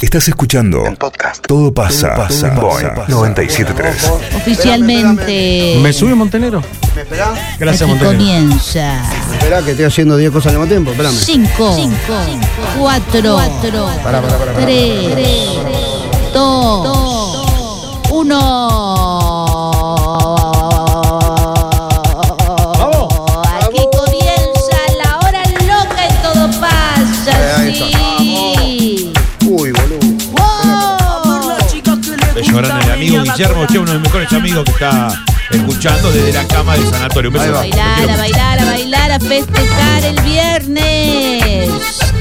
Estás escuchando en podcast. Todo pasa. Todo pasa. Boing 973. Oficialmente. ¿Me sube Montenegro? ¿Me esperás? Gracias, aquí Montenegro. comienza. Esperá que estoy haciendo 10 cosas al mismo tiempo. Espérame. 5, 4, Pará, pará, pará, pará. 3, 2, 1. Guillermo, che, uno de mis mejores amigos que está escuchando desde la cama del sanatorio. Un beso. Bailar, a bailar, a bailar, a festejar el viernes.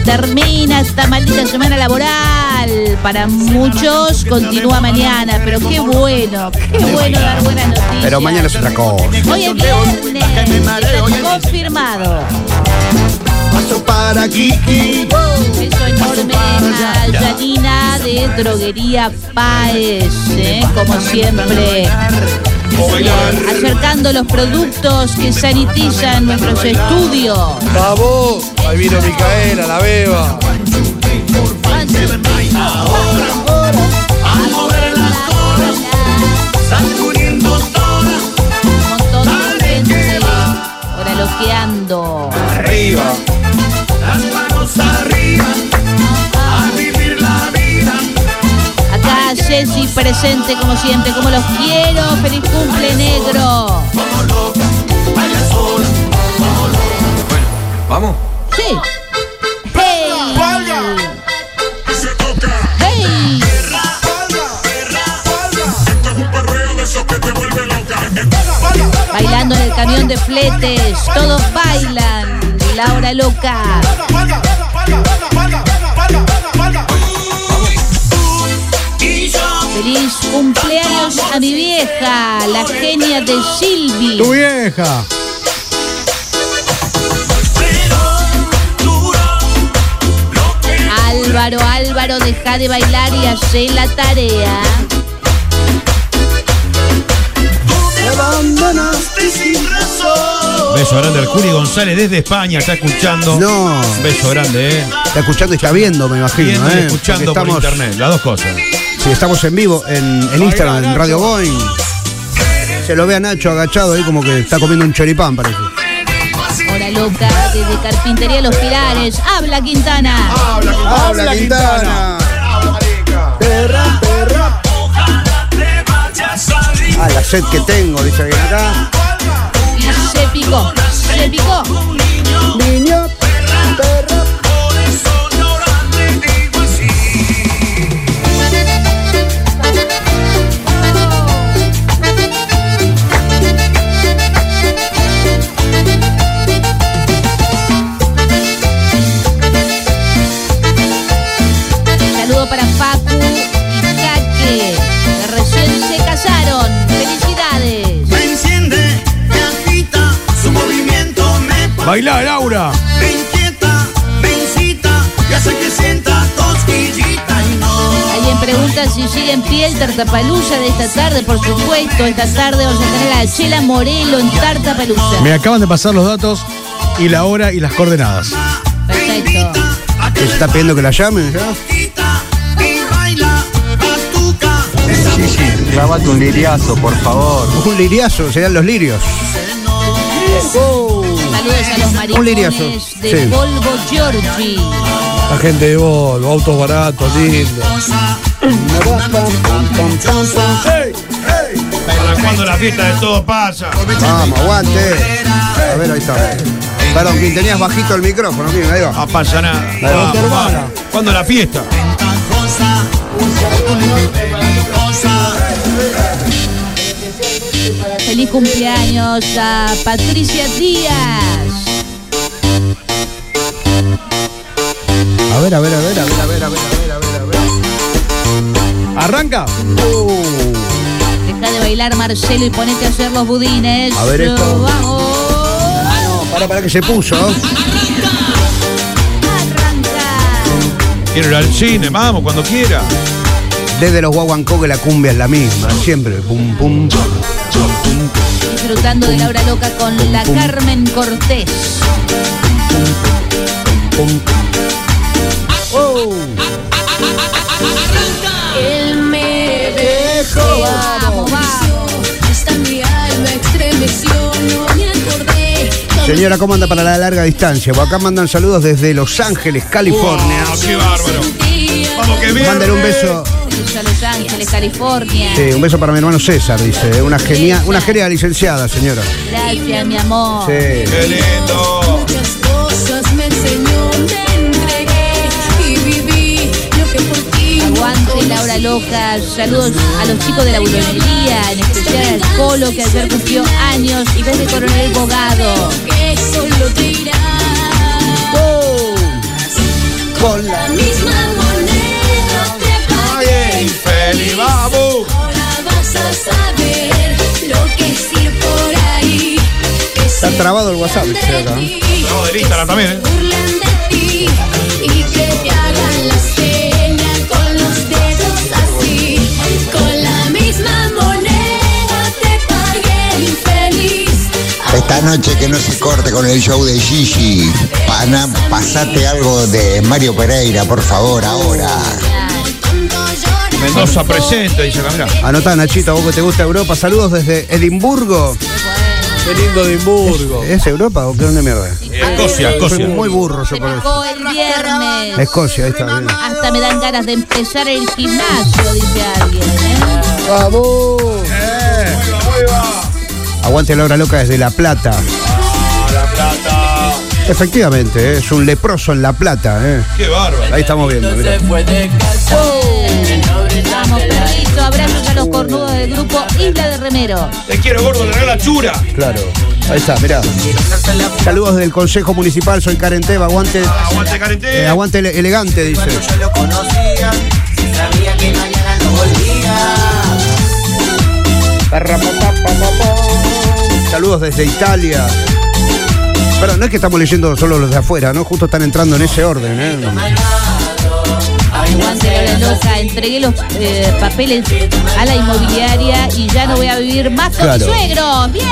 Termina esta maldita semana laboral. Para muchos continúa mañana, pero qué bueno, qué bueno dar buenas noticias. Pero mañana es otra cosa. Hoy es viernes, está confirmado. Paso para Kiki. Beso a Janina de Droguería Paez, ¿eh? como siempre. Acercando los productos que sanitizan nuestros estudios. Vamos, ahí vino Micaela, la beba. Un montón de gente ahora loqueando. Arriba. Acá Ceci presente como siempre, como los quiero. Feliz cumple negro. Vamos. Sí. Hey. Hey. Bailando en el camión de fletes, todos bailan. La hora loca. Feliz cumpleaños a mi vieja, la genia de Silvi. Tu vieja. Álvaro, Álvaro, deja de bailar y hace la tarea. Beso grande al Juli González desde España, está escuchando. No. Beso grande, eh. Está escuchando y está viendo, me imagino. Viendo y ¿eh? escuchando Porque por internet, las dos cosas. Sí, estamos en vivo en, en Instagram, en Radio Boeing. Se lo ve a Nacho agachado ahí como que está comiendo un choripán, parece. Hora loca desde Carpintería Los Pilares. Habla Quintana. ¡Habla, Quintana! Perra, perra. Ah, la sed que tengo, dice alguien acá. Se picó, se picó. Niño, perra. Bailá, Laura. me inquieta, me incita y hace que sienta cosquillita y no. Alguien pregunta si sigue en pie el Tartapalusa de esta tarde. Por supuesto, esta tarde vamos a tener a Chela Morelo en Tartapalusa. Me acaban de pasar los datos y la hora y las coordenadas. Perfecto. ¿Se está pidiendo que la llamen ya? Sí, sí, clávate un liriazo, por favor. Un liriazo, serían los lirios. Saludos a los Un liriazo, maricones de sí. Volvo Giorgi. La gente de Volvo, autos baratos, lindos. ¿Para cuando la fiesta de todo pasa? Vamos, aguante. A ver, ahí está. Perdón, quien tenías bajito el micrófono, miren, ahí va. No pasa nada. va. Vamos, vamos. ¿Cuándo la fiesta? Feliz cumpleaños a Patricia Díaz. A ver, a ver, a ver, a ver, a ver, a ver, a ver, a ver, a ver. ¿Arranca? Deja de bailar Marcelo y ponete a hacer los budines. A ver esto. Vamos. Para, para que se puso. Arranca. Quiero ir al cine, vamos, cuando quiera. Desde los guaguancó que la cumbia es la misma, siempre. Pum, pum, pum, Disfrutando de la hora loca con la Carmen Cortés. Oh. Me dejó. Vamos, vamos. me. Señora, ¿cómo anda para la larga distancia? Acá mandan saludos desde Los Ángeles, California. Wow, ¡Qué bárbaro! Vamos, que Mándale un beso a Los Ángeles, California. Sí, un beso para mi hermano César, dice. Una genia, una genia licenciada, señora. Gracias, mi amor. Sí. ¡Qué lindo! Muchas cosas me enseñó, me entregué y viví lo que por ti Aguante Laura Loca, saludos a los chicos de la bulonería, en especial al Colo que ayer cumplió años y desde Coronel Bogado. que solo te irás. Con la- misma vamos. Ahora vas a saber lo que es ir por ahí. Está trabado el WhatsApp, che, de acá. Trabado del Instagram también, ¿eh? se burlen de ti y que te hagan la seña con los dedos así. Con la misma moneda te pagué infeliz. Esta noche que no se corte con el show de Gigi. Pana, pasate algo de Mario Pereira, por favor, ahora. Mendoza presente, dice acá, mirá. Anotá, Nachito, vos que te gusta Europa. Saludos desde Edimburgo. Qué lindo Edimburgo. ¿Es Europa o qué dónde mierda? Escocia, Soy Escocia. muy burro yo por eso. el viernes. Escocia, ahí está. bien. Hasta me dan ganas de empezar el gimnasio, dice alguien. ¿eh? ¡Vamos! Aguante Laura Loca desde La Plata. La plata. Efectivamente, ¿eh? es un leproso en La Plata. ¿eh? ¡Qué bárbaro! Ahí estamos viendo. mirá. Vamos, perrito. Abrazos a los cornudos del grupo Isla de Remero. Te quiero, gordo, le regala chura. Claro. Ahí está, mirá. Saludos del Consejo Municipal, soy Karen Teba, aguante, Aguante, carente. eh, aguante ele- elegante, dice. Saludos desde Italia. Pero no es que estamos leyendo solo los de afuera, ¿no? Justo están entrando en ese orden, ¿eh? Aguante la loca. Entregué los eh, papeles a la inmobiliaria y ya no voy a vivir más con Claro. mi suegro. ¡Bien!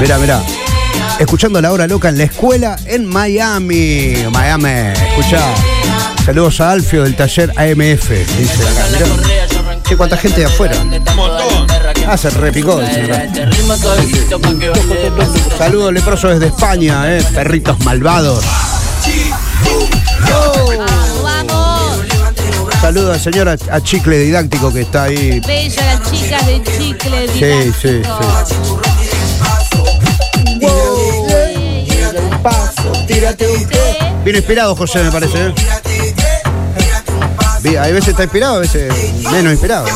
Mirá, mirá. Escuchando la hora loca en la escuela en Miami. Miami, escuchá. Saludos a Alfio del taller AMF, dice acá. Mirá. Che, cuánta gente de afuera. Montón. Ah, se repicó, acá. Saludos leprosos desde España, eh. Perritos malvados. Saludos al señor a, Chicle Didáctico que está ahí. Beso a las chicas de chicle. Sí, sí, didáctico. Bien inspirado, José, me parece. ¿eh? Hay veces está inspirado, a veces menos inspirado.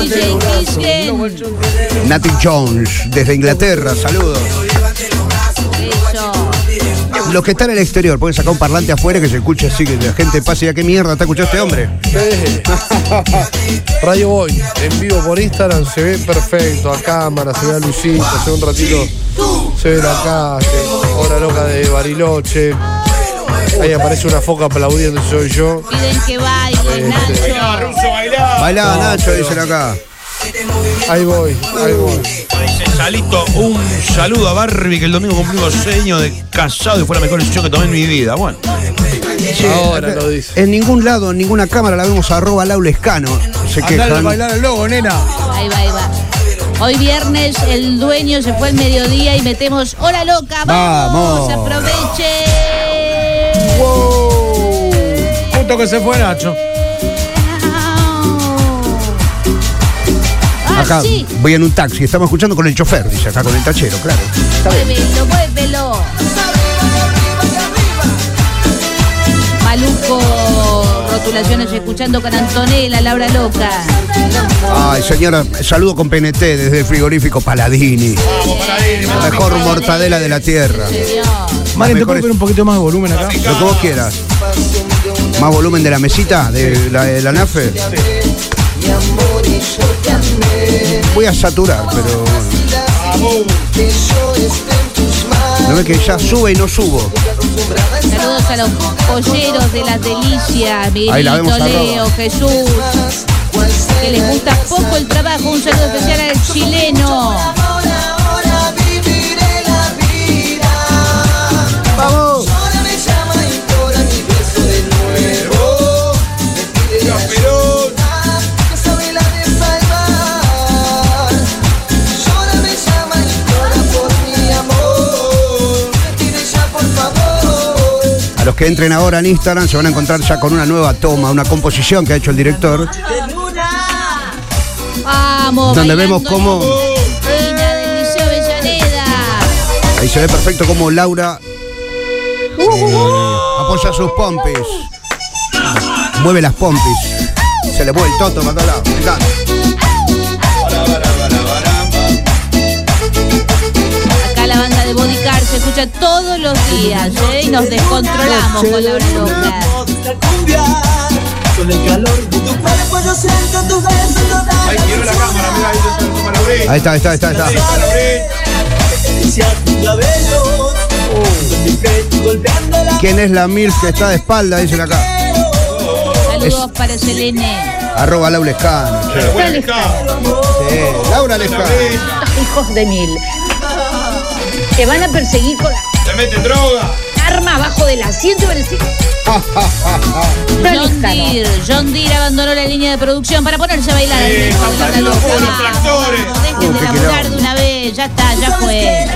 DJ. Nati Jones, desde Inglaterra, saludos. Los que están en el exterior, pueden sacar un parlante afuera que se escuche así, que la gente pase y diga, ¿qué mierda está escuchando este hombre? Radio Boy, en vivo por Instagram, se ve perfecto, a cámara, se ve a Luisito, hace un ratito se ve la calle, hora loca de Bariloche. Ahí aparece una foca aplaudiendo, soy yo. Piden que baile, Este, Nacho. ruso, bailá. Bailá, Nacho, dicen acá. Ahí voy, ahí voy. Salito, un saludo a Barbie, que el domingo cumplimos sueño de casado y fue la mejor decisión que tomé en mi vida. Bueno, Ahora lo dice. En ningún lado, en ninguna cámara la vemos arroba laulescano. Se Andale a quejan. bailar el logo, nena. Ahí va, ahí va. Hoy viernes el dueño se fue al mediodía y metemos Hora Loca. ¡Vamos! Vamos. ¡Aproveche! Justo que se fue Nacho. Acá sí. voy en un taxi, estamos escuchando con el chofer, dice acá, con el tachero, claro. Muévelo, muévelo. Maluco, rotulaciones escuchando con Antonella, Laura Loca. Ay, señora, saludo con PNT desde el frigorífico Paladini. La mejor mortadela de la tierra. Señor. Mari, ¿te puedo poner un poquito más de volumen acá? Lo que vos quieras. Más volumen de la mesita, de la, de la nafe. Voy a saturar, pero. No ves que ya sube y no subo. Saludos a los polleros de las delicias, Miguelito, Leo. Jesús. Que les gusta poco el trabajo. Un saludo especial al chileno. Que entren ahora en Instagram se van a encontrar ya con una nueva toma, una composición que ha hecho el director, Vamos. donde vemos cómo ahí se ve perfecto cómo Laura apoya sus pompis, mueve las pompis, se le mueve el toto para todos lados. Se escucha todos los días, ¿eh? Y nos descontrolamos con la loca. Con el calor de tu cuerpo yo siento tu beso toda Ahí quiero la cámara, mira, ahí está. Ahí está, ahí está, ahí está, ¿Quién es la MILF que está de espalda? Dicen acá. Saludos para Selene. Arroba Laura Escano. Sí, Laura Lescano. hijos de mil. Te van a perseguir con la Te meten droga. arma abajo del asiento y John Deere, John Deere abandonó la línea de producción para ponerse a bailar Sí, los tractores. Dejen Uh, de laburar de una vez, ya está, ya fue.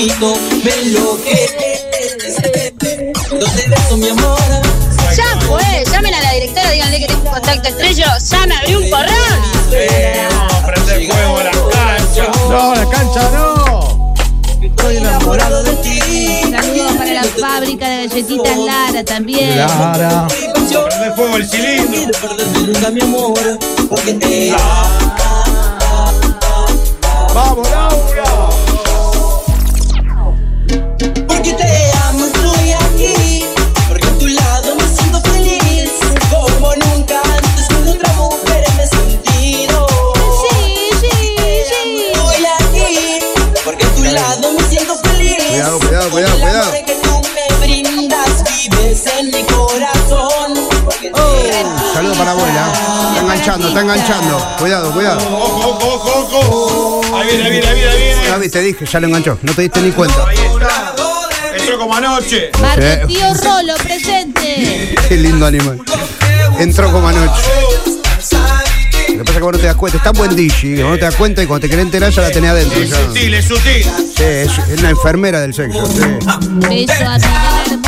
Poquito Me enloquece te beso mi amor Ya fue, llamen a la directora, díganle que tengo contacto estrecho, ya me abrí un porrón. Eh, prender fuego a la cancha. No, la cancha no. Estoy enamorado de ti Saludos para la fábrica de galletitas Lara también. Lara. Prende fuego el cilindro. nunca mi amor Porque te Vamos, enganchando, está enganchando. Cuidado, cuidado. Ojo, ojo, ojo, ojo. Ahí viene, ahí viene, ahí viene, ahí viene. Gaby, te dije, ya lo enganchó. No te diste ni cuenta. Ahí está. Entró como anoche. Sí. Tío Rolo, presente. Qué lindo animal. Entró como anoche. Lo que pasa es que vos no te das cuenta. Está buen DJ. que Vos no te das cuenta y cuando te querés enterar ya la tenés adentro. Es ya. sutil, es sutil. Sí, es, es una enfermera del sexo. sí. Beso a.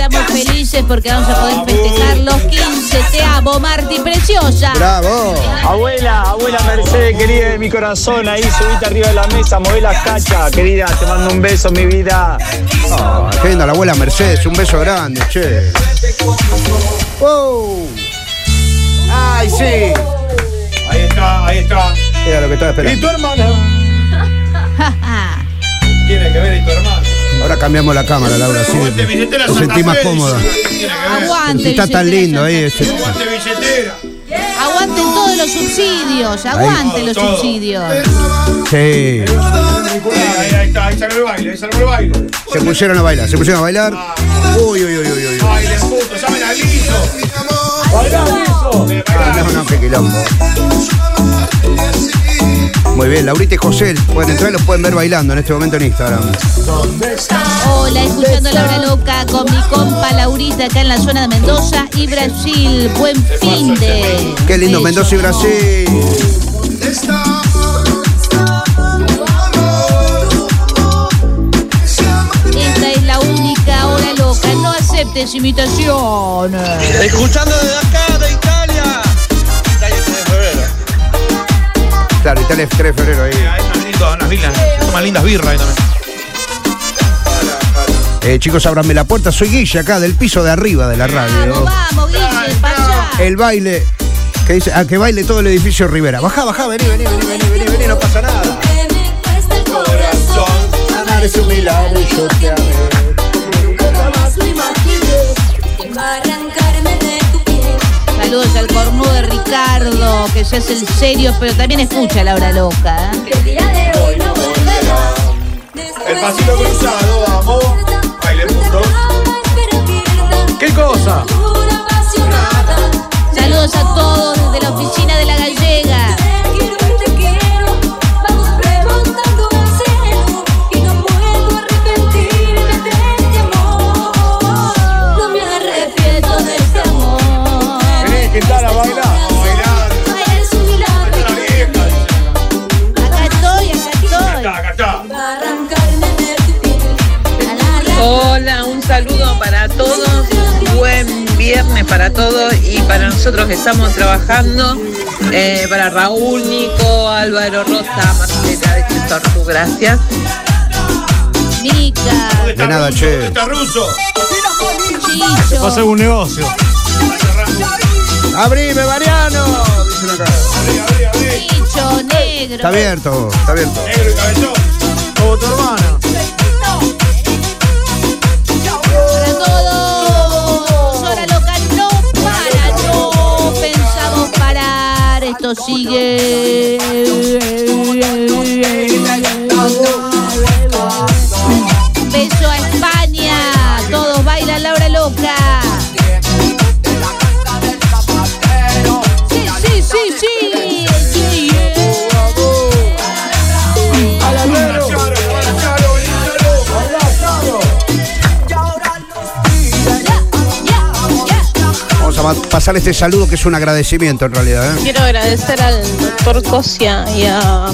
Estamos felices porque vamos a poder festejar los 15. Te amo, Marti, preciosa. ¡Bravo! Abuela, abuela Mercedes, querida de mi corazón, ahí subiste arriba de la mesa, moví las cachas, querida, te mando un beso, mi vida. Ah, qué linda la abuela Mercedes. Un beso grande, che. ¡Wow! ¡Ay, sí! Ahí está, ahí está. Era lo que estaba ¿Y esperando. tu hermana? Tiene que ver ahí tu hermano. Ahora cambiamos la cámara, Laura. Sí, Aguante billetera te Santa sentí más cómoda. Aguante. Está tan lindo ahí. Ese- Aguante billetera. Aguanten todos los subsidios, aguanten los Todo. subsidios. Sí. Ahí, ahí, está, ahí salió el baile, ahí salió el baile. Se pusieron a bailar, se pusieron a bailar. Uy, uy, uy, uy, uy. Baile, puto, llamen a Liso. Ah, no, no, qué quilombo. Muy bien, Laurita y José pueden entrar y los pueden ver bailando en este momento en Instagram. Hola, escuchando la hora loca con mi compa Laurita acá en la zona de Mendoza y Brasil. Buen fin de. Qué lindo. Mendoza y Brasil. Esta es la única hora loca. No aceptes imitaciones. Escuchando desde acá, de Italia. Claro, Italia es 3 de febrero ahí. Ahí están lindas, unas vilas. Se toman lindas birras ahí también. Eh, chicos, ábranme la puerta. Soy Guille acá, del piso de arriba de la radio. Vamos, vamos, Guille, para allá. El baile. Que dice, a que baile todo el edificio Rivera. Baja, baja, vení, vení, vení, vení, vení, vení, no pasa nada. Amar es un milagro y yo te amé. Saludos al cornudo de Ricardo, que ya es el serio, pero también escucha la hora loca. ¿eh? El pasito cruzado, vamos. Baile juntos. ¿Qué cosa? Saludos a todos desde la oficina de la gallega. Viernes para todos y para nosotros que estamos trabajando, eh, para Raúl, Nico, Álvaro, Rosa, Marcela de Chitortu, gracias. Mica, De nada, che. Está ruso. Chicho. Va a ser un negocio. ¡Abrime, Mariano! Dicen acá. Chicho, negro. Está abierto, está abierto. Negro y cabezón. Como tu hermana. Sigue. Pasar este saludo que es un agradecimiento en realidad. ¿eh? Quiero agradecer al doctor Cosia y a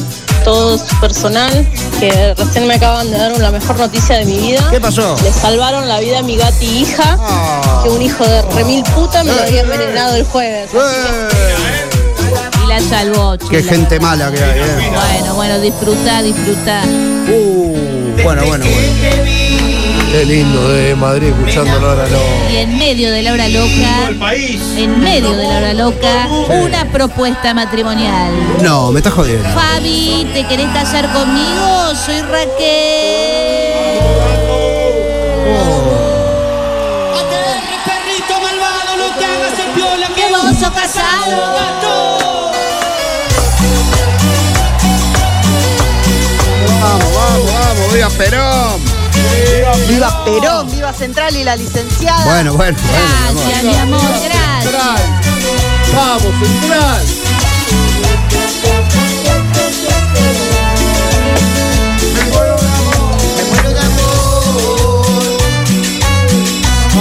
todo su personal que recién me acaban de dar la mejor noticia de mi vida. ¿Qué pasó? Le salvaron la vida a mi gati hija, Ah. que un hijo de remil puta me lo había envenenado el jueves. Y la salvó, Qué gente mala que hay. ¿eh? Bueno, bueno, disfruta, disfruta. Uh, bueno, bueno, bueno. Qué lindo de Madrid escuchándolo ahora no. Y en medio de la hora loca, El país. en medio de la hora loca, una propuesta matrimonial. No, me estás jodiendo. Fabi, ¿te querés casar conmigo? Soy Raquel. Perrito malvado, no te hagas el piola Que vos sos casado. Vamos, vamos, vamos, viva Perón. Viva Perón, viva Central y la licenciada. Bueno, bueno, bueno. mi amor. Gracias, mi amor, gracias. Vamos, Central.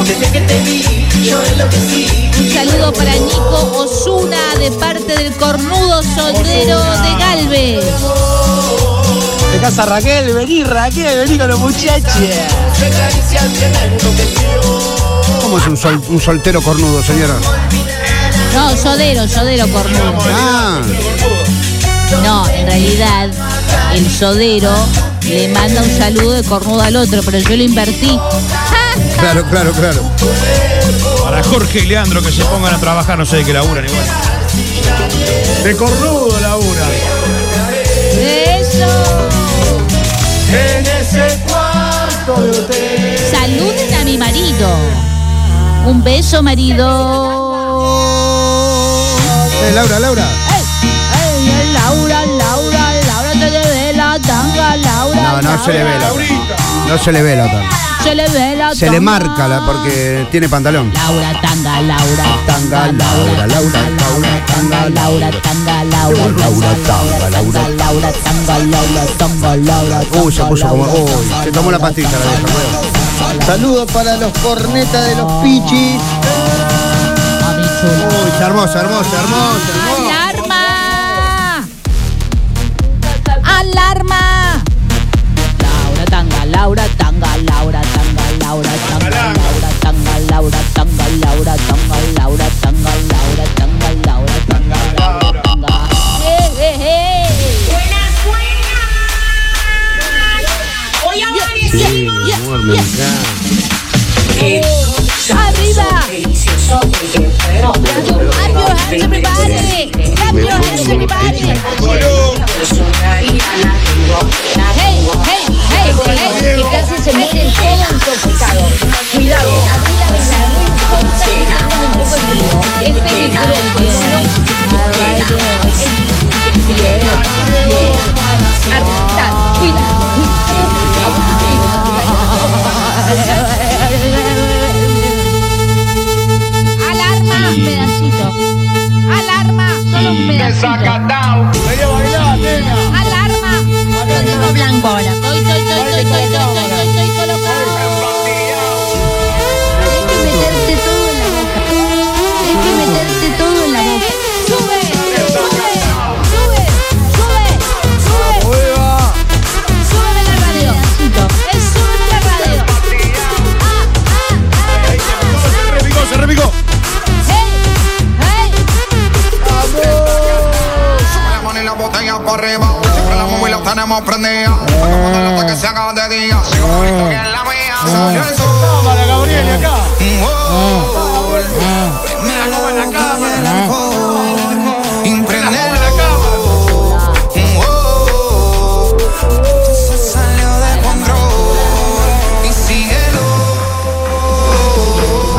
Desde que te vi, yo enloquecí. Un saludo para Nico Osuna de parte del cornudo soldero de Galvez. De casa Raquel, vení Raquel, vení con los muchachos. ¿Cómo es un, sol- un soltero cornudo, señora? No, sodero, sodero cornudo. Ah, No, en realidad el sodero le manda un saludo de cornudo al otro, pero yo lo invertí. claro, claro, claro. Para Jorge y Leandro que se pongan a trabajar, no sé de qué laburan igual. De cornudo labura. Eso. En ese. Saluden a mi marido. Un beso, marido. Eh, Laura, Laura. Ey, ey, Laura, Laura, Laura, te debe la tanga. No, no se le ve la No se le ve la tanga. Se le ve la Se le marca la porque tiene pantalón. Laura, tanga, Laura, Tanga, Laura, Laura, Laura, tanga, Laura, tanga, Laura, Laura, tanga, Laura. Laura, tanga, Laura, tanga, Laura. Uy, se puso como. Uy, se tomó la pastilla la vieja. Saludos para los cornetas de los pichis. Uy, se armó, se armó,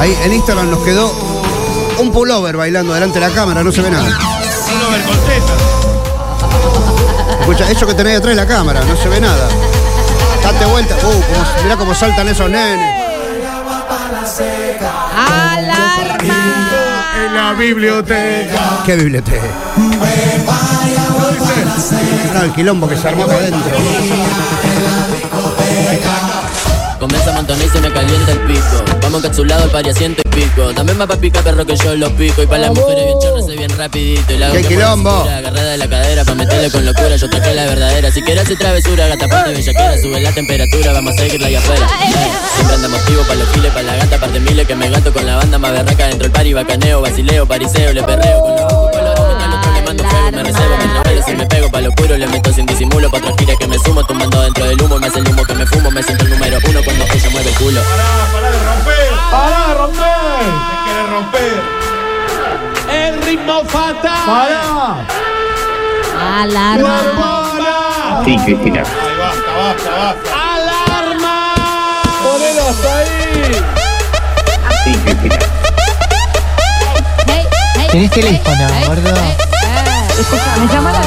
Ahí en Instagram nos quedó un pullover bailando delante de la cámara, no se ve nada. Pullover con teta. Escucha, eso que tenés detrás de la cámara, no se ve nada. Date vuelta. Uh, cómo- mirá cómo saltan esos nenes. Alarma. En la biblioteca. ¿Qué biblioteca? Ahora el quilombo que se armó acá adentro. Comienza a montonar y se me calienta el pico. Vamos encapsulado al pari ciento y pico. También va pa' picar perro que yo lo pico. Y pa' las mujeres bien chorras soy bien rapidito. Y la hago ¡Qué que por la quilombo! cintura, Agarrada de la cadera pa' meterle con locura. Yo traje la verdadera. Si quieres hacer travesura, gata parte bellaquera. Sube la temperatura, vamos a seguirla allá afuera. Siempre andamos activo pa' los giles, pa' la gata, parte miles que me gato con la banda más berraca dentro del pari, bacaneo, basileo, pariseo, le perreo con los si me pego pa' lo puro, le meto sin disimulo, pa' otra gira que me sumo, tumbando dentro del humo, me hace el humo que me fumo, me siento el número uno cuando ella mueve el culo. ¡Para, romper! Se quiere romper. El ritmo fatal. ¡Para! Alarma. Sí, Cristina. Ay, basta, basta, basta. ¡Alarma! ¡Ponelo hasta ahí! Sí, Cristina. Hey, hey, Tenés hey, teléfono, hey, gordo. Escucha, me llama la.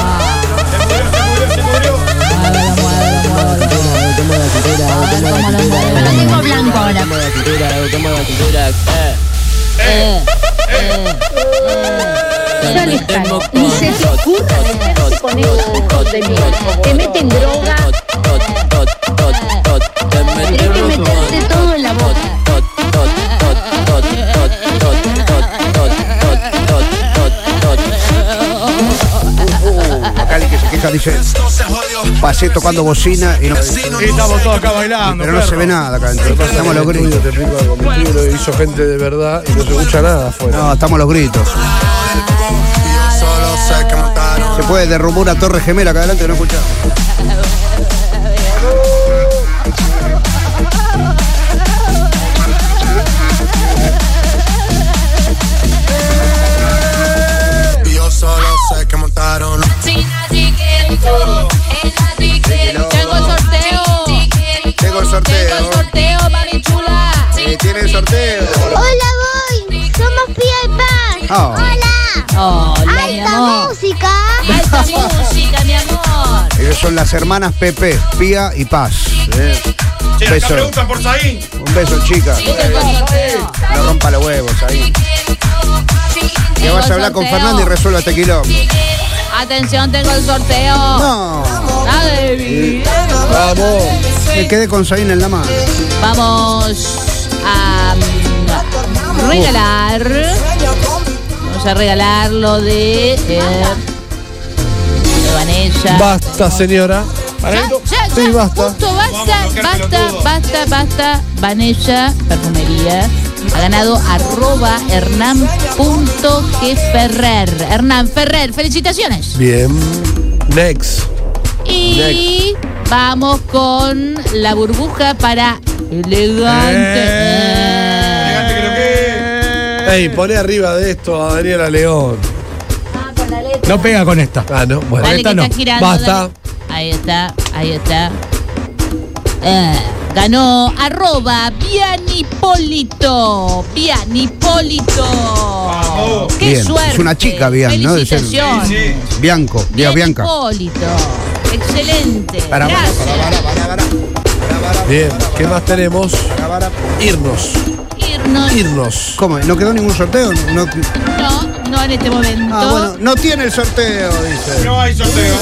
Se murió, Lo tengo blanco ahora. Tomo la cintura, tomo la cintura, eh. Eh, eh, les. Ni se te ocurra meterse con esos de mí. Te meten droga. Queja dice, pasé tocando bocina y no. Y estamos todos acá bailando. Pero no se ve nada acá adentro. Estamos los gritos. Te explico algo. Mi estudio lo hizo gente de verdad y no se escucha nada afuera. No, estamos los gritos. Se puede derrumbar una torre gemela acá adelante que no escuchamos. Sí, tiene sorteo. Hola, voy. Somos Pía y Paz. Oh. Hola. Hola, mi amor. música. Alta música, mi amor. Ellos son las hermanas Pepe, Pía y Paz. Eh, Che, Un beso. preguntan por Saín. Un beso, chica. Sorteo. No rompa los huevos ahí. Que vas a hablar con. Fernando y resuelva este quilombo. Atención, tengo el sorteo. No. Ay, Vamos. Me quedé con Saín en la mano. Vamos a mm, regalar. Vamos a regalar lo de. eh, de Vanessa. Basta, señora. Ya, ya, Sí, ya, basta. a basta, bloquear basta, pelotudo. basta, basta. Vanessa Perfumería ha ganado arroba hernán.gferrer. Hernán Ferrer, felicitaciones. Bien. Next. Y vamos con la burbuja para elegante. Elegante que lo Ey, poné arriba de esto a Daniela León. No pega con esta. Ah, no, bueno. Dale, esta que no. está girando. Basta. dale. Ahí está, ahí está. Eh, ganó arroba Bianipólito. Bianipólito. Qué Bien. suerte. Es una chica, bien, ¿no? De ser-. Bianco, Bianca. Excelente. Para, para, Gracias. Bien, ¿qué más tenemos? Irnos. Irnos. Irnos. ¿Cómo? ¿No quedó ningún sorteo? No, No, no en este momento. ah, bueno, no tiene el sorteo, dice. No hay sorteo.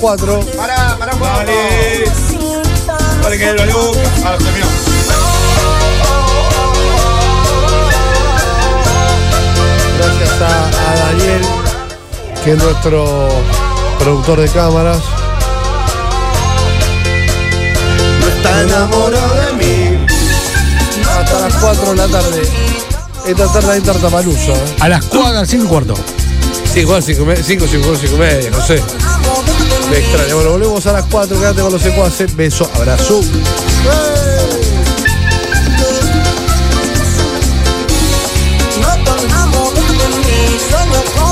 4. Pará, pará, Dale. Dale que es la loca. Ahora terminó. Gracias a, a Daniel, que es nuestro productor de cámaras. No está enamorado de mí. Hasta las 4 de la tarde. Esta tarde hay tartapalusa. ¿eh? A las 4, 5 y cuarto. Sí, igual 5, 5, 5, 5 y media, no sé. Me extraña. Bueno, volvemos a las 4. Quédate con los secuaces. Beso, abrazo. A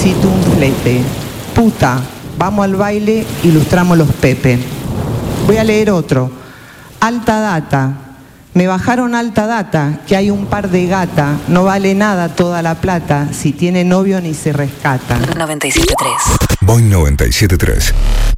necesito un flete. Puta, vamos al baile, ilustramos los Pepe. Voy a leer otro. Alta data. Me bajaron alta data, que hay un par de gata. No vale nada toda la plata. Si tiene novio ni se rescata. 97.3. Boing 97.3.